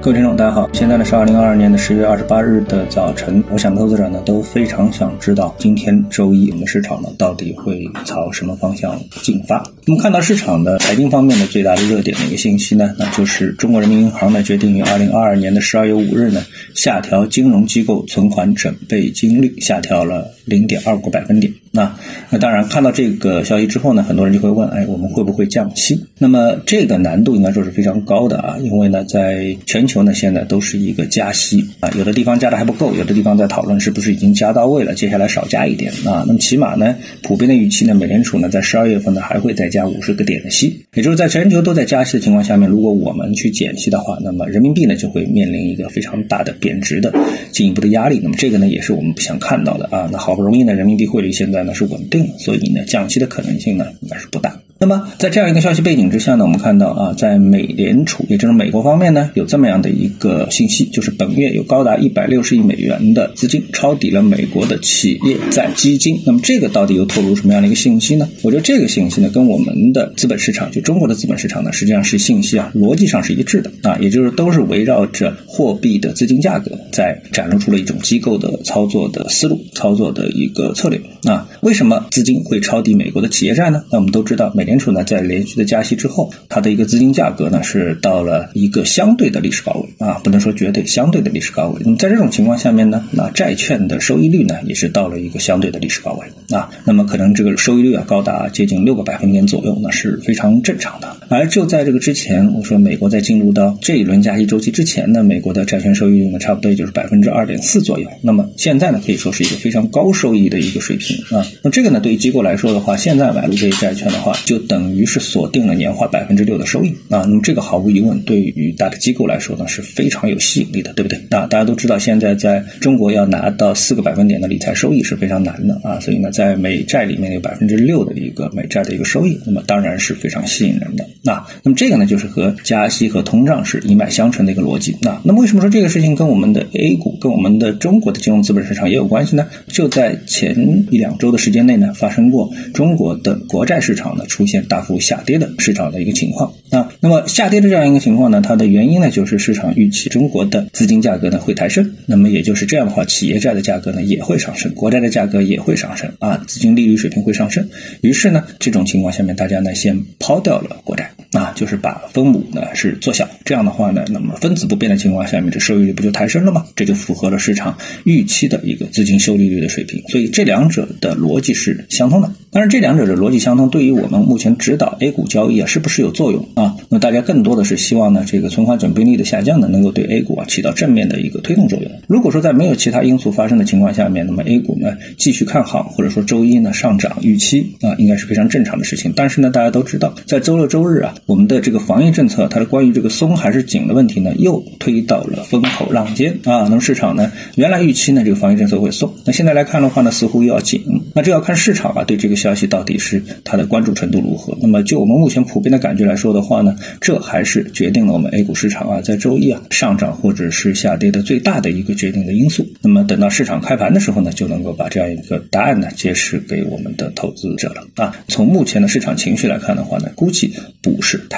各位听众，大家好，现在呢是二零二二年的十月二十八日的早晨。我想投资者呢都非常想知道，今天周一我们市场呢到底会朝什么方向进发？那么看到市场的财经方面的最大的热点的一个信息呢，那就是中国人民银行呢决定于二零二二年的十二月五日呢下调金融机构存款准备金率，下调了零点二五个百分点。那那当然看到这个消息之后呢，很多人就会问，哎，我们会不会降息？那么这个难度应该说是非常高的啊，因为呢在全球呢，现在都是一个加息啊，有的地方加的还不够，有的地方在讨论是不是已经加到位了，接下来少加一点啊。那么起码呢，普遍的预期呢，美联储呢在十二月份呢还会再加加五十个点的息，也就是在全球都在加息的情况下面，如果我们去减息的话，那么人民币呢就会面临一个非常大的贬值的进一步的压力。那么这个呢也是我们不想看到的啊。那好不容易呢，人民币汇率现在呢是稳定，所以呢降息的可能性呢应该是不大。那么在这样一个消息背景之下呢，我们看到啊，在美联储，也就是美国方面呢，有这么样的一个信息，就是本月有高达一百六十亿美元的资金抄底了美国的企业债基金。那么这个到底又透露什么样的一个信息呢？我觉得这个信息呢，跟我们的资本市场，就中国的资本市场呢，实际上是信息啊，逻辑上是一致的啊，也就是都是围绕着货币的资金价格，在展露出了一种机构的操作的思路、操作的一个策略啊。为什么资金会抄底美国的企业债呢？那我们都知道美。联储呢，在连续的加息之后，它的一个资金价格呢是到了一个相对的历史高位啊，不能说绝对，相对的历史高位。那么在这种情况下面呢，那债券的收益率呢也是到了一个相对的历史高位啊，那么可能这个收益率啊高达接近六个百分点左右，那是非常正常的。而就在这个之前，我说美国在进入到这一轮加息周期之前呢，美国的债券收益率呢差不多也就是百分之二点四左右。那么现在呢，可以说是一个非常高收益的一个水平啊。那这个呢，对于机构来说的话，现在买入这些债券的话，就等于是锁定了年化百分之六的收益啊，那么这个毫无疑问对于大的机构来说呢是非常有吸引力的，对不对？那大家都知道，现在在中国要拿到四个百分点的理财收益是非常难的啊，所以呢，在美债里面有百分之六的一个美债的一个收益，那么当然是非常吸引人的。那那么这个呢，就是和加息和通胀是一脉相承的一个逻辑。那那么为什么说这个事情跟我们的 A 股、跟我们的中国的金融资本市场也有关系呢？就在前一两周的时间内呢，发生过中国的国债市场呢出现大。幅下跌的市场的一个情况啊，那么下跌的这样一个情况呢，它的原因呢就是市场预期中国的资金价格呢会抬升，那么也就是这样的话，企业债的价格呢也会上升，国债的价格也会上升啊，资金利率水平会上升，于是呢这种情况下面，大家呢先抛掉了国债。就是把分母呢是做小，这样的话呢，那么分子不变的情况下面，这收益率不就抬升了吗？这就符合了市场预期的一个资金收益率的水平。所以这两者的逻辑是相通的。当然，这两者的逻辑相通，对于我们目前指导 A 股交易啊，是不是有作用啊？那大家更多的是希望呢，这个存款准备率的下降呢，能够对 A 股啊起到正面的一个推动作用。如果说在没有其他因素发生的情况下面，那么 A 股呢继续看好，或者说周一呢上涨预期啊，应该是非常正常的事情。但是呢，大家都知道，在周六周日啊。我们的这个防疫政策，它的关于这个松还是紧的问题呢，又推到了风口浪尖啊。那么市场呢，原来预期呢这个防疫政策会松，那现在来看的话呢，似乎又要紧。那这要看市场啊对这个消息到底是它的关注程度如何。那么就我们目前普遍的感觉来说的话呢，这还是决定了我们 A 股市场啊在周一啊上涨或者是下跌的最大的一个决定的因素。那么等到市场开盘的时候呢，就能够把这样一个答案呢揭示给我们的投资者了啊。从目前的市场情绪来看的话呢，估计不是。太！